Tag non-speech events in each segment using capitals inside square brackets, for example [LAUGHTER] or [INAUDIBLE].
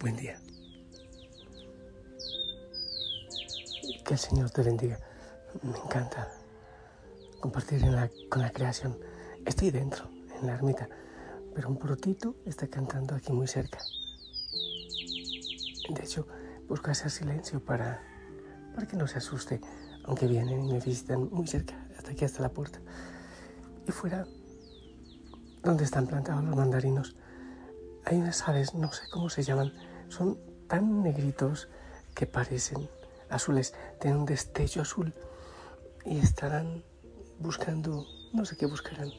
buen día. Que el Señor te bendiga. Me encanta compartir con la creación. Estoy dentro, en la ermita, pero un protito está cantando aquí muy cerca. De hecho, busco hacer silencio para, para que no se asuste, aunque vienen y me visitan muy cerca, hasta aquí, hasta la puerta. Y fuera, donde están plantados los mandarinos, hay unas aves, no sé cómo se llaman, son tan negritos que parecen azules, tienen un destello azul y estarán buscando, no sé qué buscarán,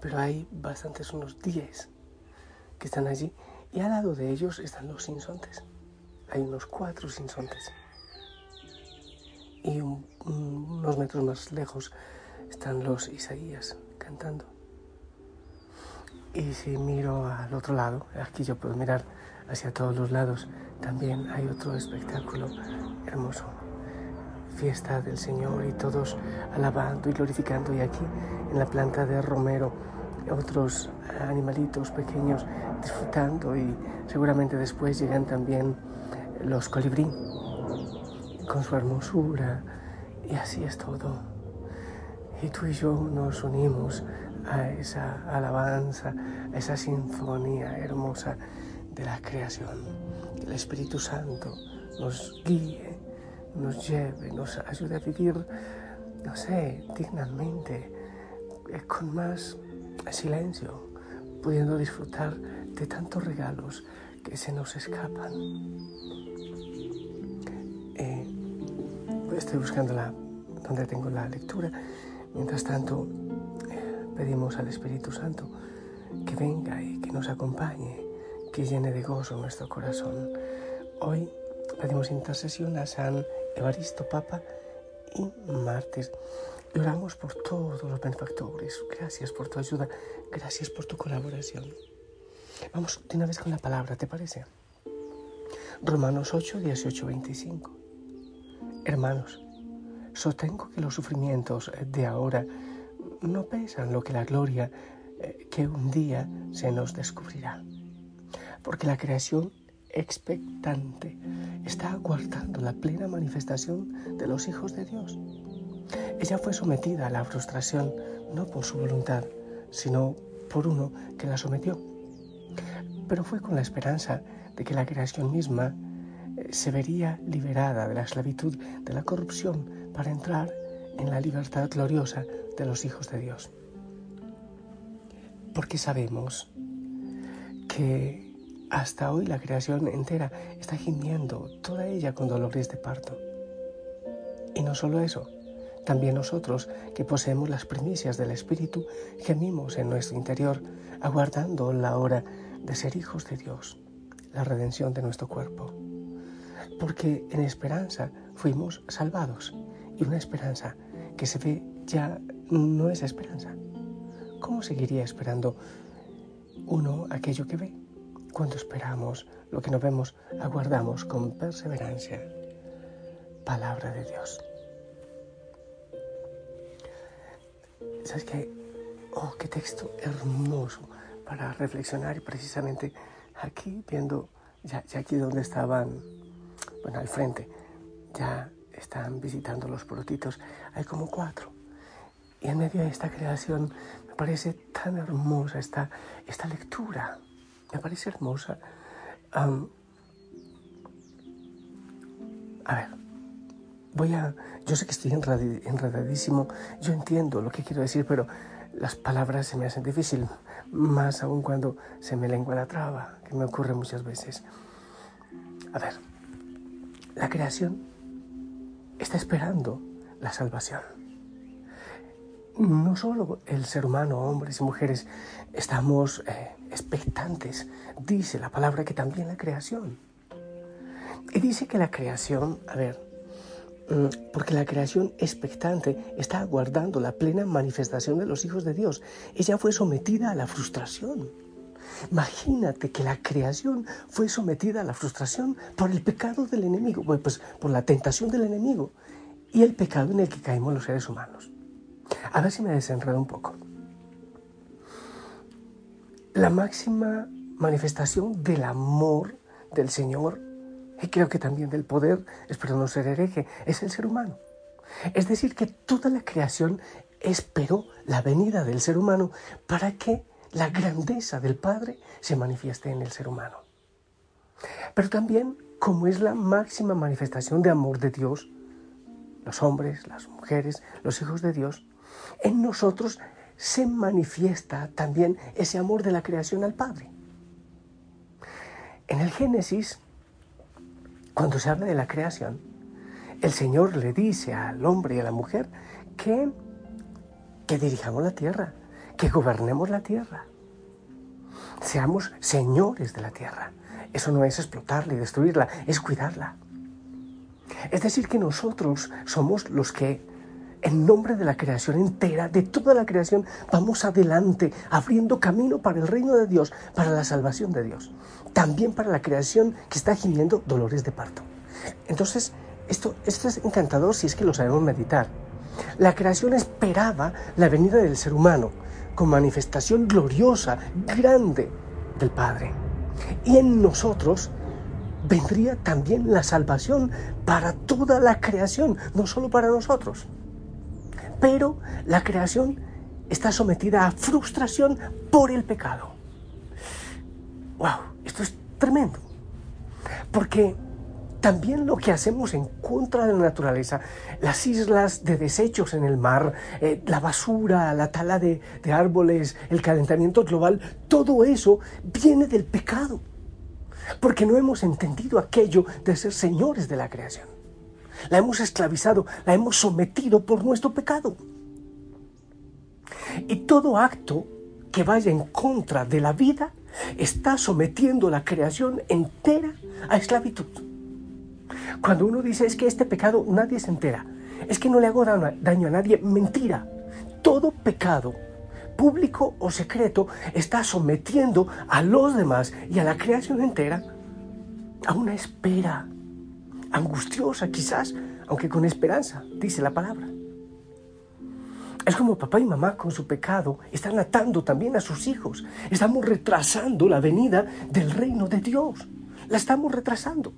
pero hay bastantes, unos 10 que están allí y al lado de ellos están los sinsontes. Hay unos cuatro sinsontes. Y unos metros más lejos están los Isaías cantando. Y si miro al otro lado, aquí yo puedo mirar hacia todos los lados, también hay otro espectáculo hermoso. Fiesta del Señor y todos alabando y glorificando. Y aquí en la planta de Romero, otros animalitos pequeños disfrutando y seguramente después llegan también los colibrí con su hermosura y así es todo. Y tú y yo nos unimos a esa alabanza, a esa sinfonía hermosa de la creación. El Espíritu Santo nos guíe, nos lleve, nos ayude a vivir, no sé, dignamente, eh, con más silencio, pudiendo disfrutar de tantos regalos que se nos escapan. Eh, estoy buscando la, donde tengo la lectura. Mientras tanto, pedimos al Espíritu Santo que venga y que nos acompañe, que llene de gozo nuestro corazón. Hoy pedimos intercesión a San Evaristo Papa y mártir. Y oramos por todos los benefactores. Gracias por tu ayuda, gracias por tu colaboración. Vamos de una vez con la palabra, ¿te parece? Romanos 8, 18, 25. Hermanos, sostengo que los sufrimientos de ahora no pesan lo que la gloria eh, que un día se nos descubrirá. Porque la creación expectante está aguardando la plena manifestación de los hijos de Dios. Ella fue sometida a la frustración no por su voluntad, sino por uno que la sometió. Pero fue con la esperanza de que la creación misma eh, se vería liberada de la esclavitud de la corrupción para entrar en la libertad gloriosa de los hijos de Dios. Porque sabemos que hasta hoy la creación entera está gimiendo, toda ella con dolores de parto. Y no solo eso, también nosotros que poseemos las primicias del Espíritu gemimos en nuestro interior, aguardando la hora de ser hijos de Dios, la redención de nuestro cuerpo. Porque en esperanza fuimos salvados y una esperanza que se ve ya no es esperanza. ¿Cómo seguiría esperando uno aquello que ve? Cuando esperamos lo que no vemos, aguardamos con perseverancia. Palabra de Dios. ¿Sabes qué? Oh, qué texto hermoso para reflexionar y precisamente aquí viendo, ya, ya aquí donde estaban, bueno, al frente, ya están visitando los protitos, hay como cuatro. Y en medio de esta creación me parece tan hermosa esta, esta lectura, me parece hermosa. a ver, voy a, yo sé que estoy enredadísimo, yo entiendo lo que quiero decir, pero las palabras se me hacen difícil, más aún cuando se me lengua la traba, que me ocurre muchas veces. A ver, la creación está esperando la salvación. No solo el ser humano, hombres y mujeres, estamos eh, expectantes, dice la palabra que también la creación. Y dice que la creación, a ver, mm, porque la creación expectante está aguardando la plena manifestación de los hijos de Dios. Ella fue sometida a la frustración. Imagínate que la creación fue sometida a la frustración por el pecado del enemigo, pues por la tentación del enemigo y el pecado en el que caímos los seres humanos. A ver si me desenredo un poco. La máxima manifestación del amor del Señor y creo que también del poder, espero no ser hereje, es el ser humano. Es decir, que toda la creación esperó la venida del ser humano para que la grandeza del Padre se manifieste en el ser humano. Pero también, como es la máxima manifestación de amor de Dios, los hombres, las mujeres, los hijos de Dios, en nosotros se manifiesta también ese amor de la creación al Padre. En el Génesis, cuando se habla de la creación, el Señor le dice al hombre y a la mujer que, que dirijamos la tierra, que gobernemos la tierra, seamos señores de la tierra. Eso no es explotarla y destruirla, es cuidarla. Es decir, que nosotros somos los que, en nombre de la creación entera, de toda la creación, vamos adelante, abriendo camino para el reino de Dios, para la salvación de Dios. También para la creación que está gimiendo dolores de parto. Entonces, esto, esto es encantador si es que lo sabemos meditar. La creación esperaba la venida del ser humano con manifestación gloriosa, grande del Padre. Y en nosotros vendría también la salvación para toda la creación, no solo para nosotros. Pero la creación está sometida a frustración por el pecado. ¡Wow! Esto es tremendo. Porque también lo que hacemos en contra de la naturaleza, las islas de desechos en el mar, eh, la basura, la tala de, de árboles, el calentamiento global, todo eso viene del pecado. Porque no hemos entendido aquello de ser señores de la creación. La hemos esclavizado, la hemos sometido por nuestro pecado. Y todo acto que vaya en contra de la vida está sometiendo la creación entera a esclavitud. Cuando uno dice es que este pecado nadie se entera, es que no le hago daño a nadie, mentira. Todo pecado, público o secreto, está sometiendo a los demás y a la creación entera a una espera angustiosa quizás, aunque con esperanza, dice la palabra. Es como papá y mamá con su pecado están atando también a sus hijos. Estamos retrasando la venida del reino de Dios. La estamos retrasando.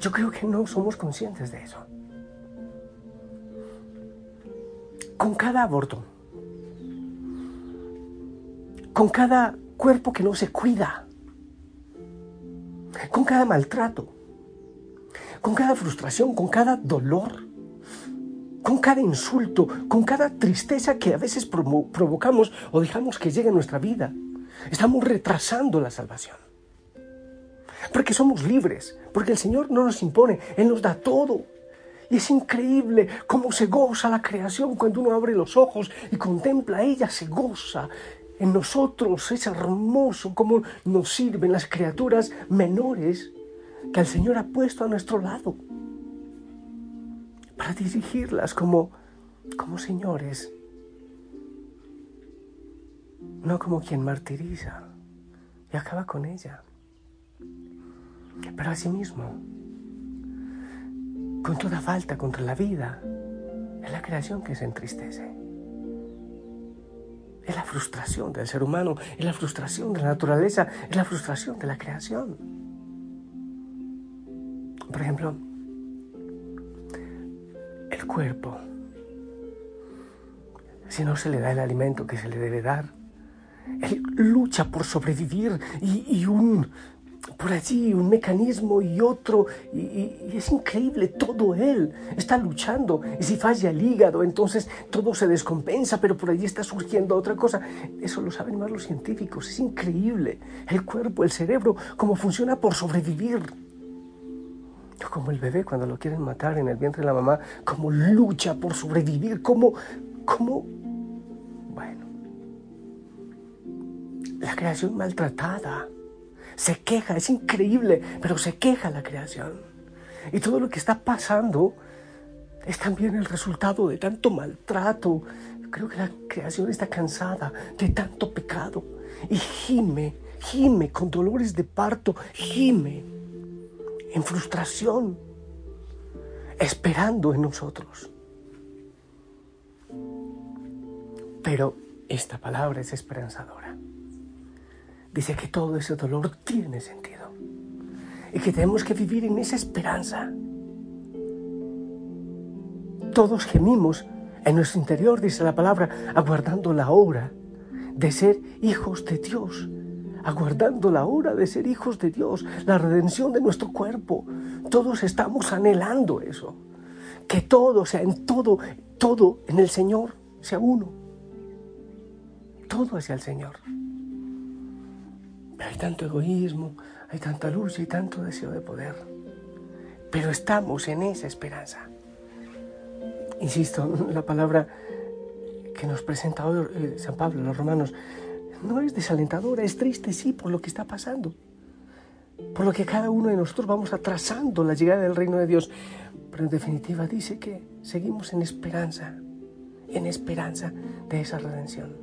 Yo creo que no somos conscientes de eso. Con cada aborto, con cada cuerpo que no se cuida, con cada maltrato, con cada frustración, con cada dolor, con cada insulto, con cada tristeza que a veces provocamos o dejamos que llegue a nuestra vida, estamos retrasando la salvación. Porque somos libres, porque el Señor no nos impone, Él nos da todo. Y es increíble cómo se goza la creación cuando uno abre los ojos y contempla ella, se goza. En nosotros es hermoso cómo nos sirven las criaturas menores que el Señor ha puesto a nuestro lado para dirigirlas como, como señores, no como quien martiriza y acaba con ella. Pero asimismo, con toda falta contra la vida, es la creación que se entristece. Es la frustración del ser humano, es la frustración de la naturaleza, es la frustración de la creación. Por ejemplo, el cuerpo, si no se le da el alimento que se le debe dar, él lucha por sobrevivir y, y un, por allí un mecanismo y otro, y, es increíble, todo él está luchando. Y si falla el hígado, entonces todo se descompensa, pero por allí está surgiendo otra cosa. Eso lo saben más los científicos, es increíble. El cuerpo, el cerebro, cómo funciona por sobrevivir. Como el bebé cuando lo quieren matar en el vientre de la mamá, cómo lucha por sobrevivir, cómo, cómo, bueno, la creación maltratada se queja, es increíble, pero se queja la creación. Y todo lo que está pasando es también el resultado de tanto maltrato. Creo que la creación está cansada de tanto pecado y gime, gime con dolores de parto, gime en frustración, esperando en nosotros. Pero esta palabra es esperanzadora. Dice que todo ese dolor tiene sentido y que tenemos que vivir en esa esperanza. Todos gemimos en nuestro interior, dice la palabra, aguardando la hora de ser hijos de Dios, aguardando la hora de ser hijos de Dios, la redención de nuestro cuerpo. Todos estamos anhelando eso, que todo, sea, en todo, todo en el Señor sea uno. Todo hacia el Señor. Hay tanto egoísmo, hay tanta lucha y tanto deseo de poder. Pero estamos en esa esperanza. Insisto, [LAUGHS] la palabra que nos presenta hoy eh, San Pablo, los romanos, no es desalentadora, es triste, sí, por lo que está pasando. Por lo que cada uno de nosotros vamos atrasando la llegada del reino de Dios. Pero en definitiva dice que seguimos en esperanza, en esperanza de esa redención.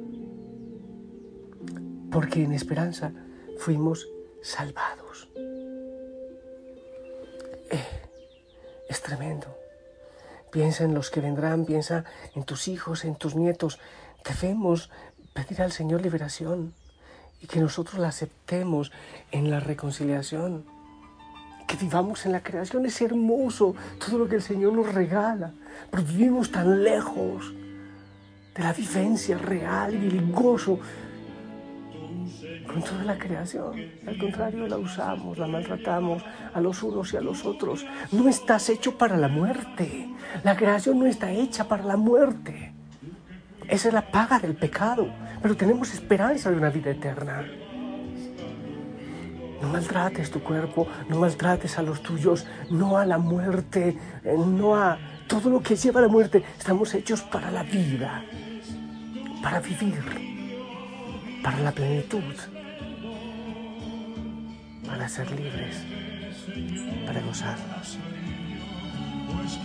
Porque en esperanza fuimos salvados. Eh, es tremendo. Piensa en los que vendrán, piensa en tus hijos, en tus nietos. Debemos pedir al Señor liberación y que nosotros la aceptemos en la reconciliación. Que vivamos en la creación es hermoso todo lo que el Señor nos regala, pero vivimos tan lejos de la vivencia real y el gozo con toda la creación. Al contrario, la usamos, la maltratamos a los unos y a los otros. No estás hecho para la muerte. La creación no está hecha para la muerte. Esa es la paga del pecado. Pero tenemos esperanza de una vida eterna. No maltrates tu cuerpo, no maltrates a los tuyos, no a la muerte, eh, no a todo lo que lleva a la muerte. Estamos hechos para la vida, para vivir, para la plenitud para ser libres, para gozarnos. Pues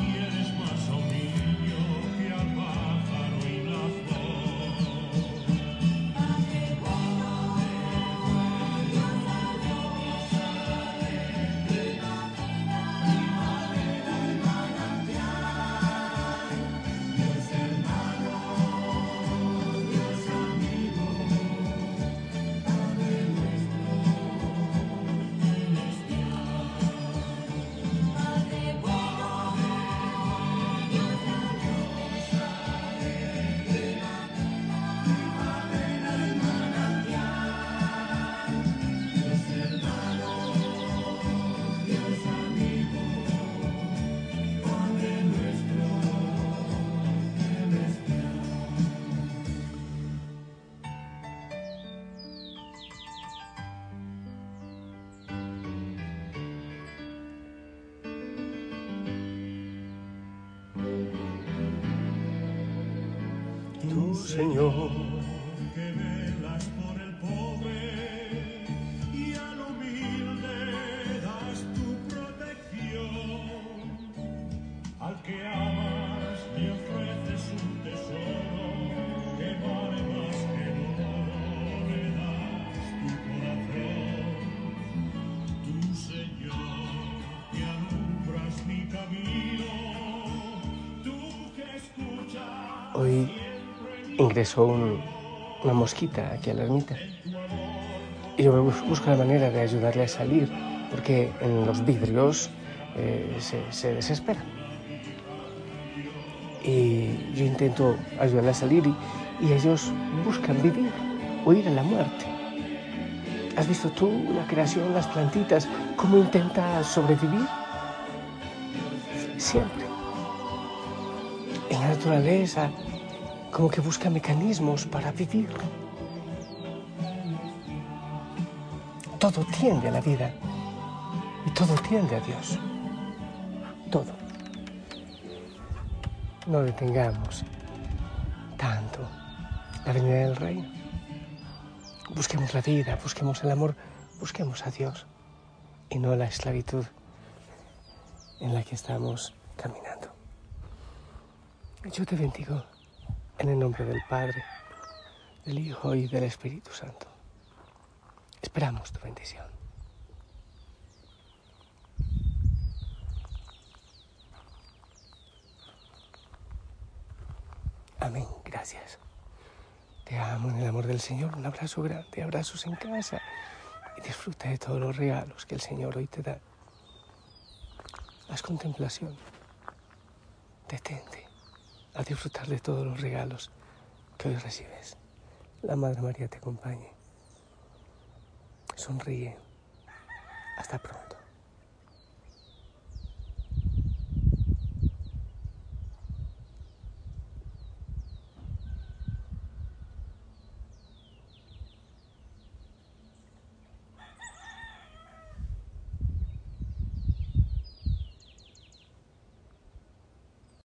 Señor. Que velas por el pobre y al humilde das tu protección. Al que amas y ofreces un tesoro que vale más que el oro, le das tu corazón. Tu Señor, que alumbras mi camino, tú que escuchas. Hoy ingresó una mosquita aquí a la ermita. Y yo busco la manera de ayudarle a salir, porque en los vidrios eh, se, desespera. Y yo intento ayudarle a salir y, y ellos buscan vivir, huir a la muerte. ¿Has visto tú la creación, las plantitas, cómo intenta sobrevivir? Siempre. En la naturaleza, como que busca mecanismos para vivir. Todo tiende a la vida y todo tiende a Dios. Todo. No detengamos tanto la venida del reino. Busquemos la vida, busquemos el amor, busquemos a Dios y no la esclavitud en la que estamos caminando. Yo te bendigo. En el nombre del Padre, del Hijo y del Espíritu Santo. Esperamos tu bendición. Amén. Gracias. Te amo en el amor del Señor. Un abrazo grande, abrazos en casa y disfruta de todos los regalos que el Señor hoy te da. Haz contemplación. Detente a disfrutar de todos los regalos que hoy recibes. La Madre María te acompañe. Sonríe. Hasta pronto.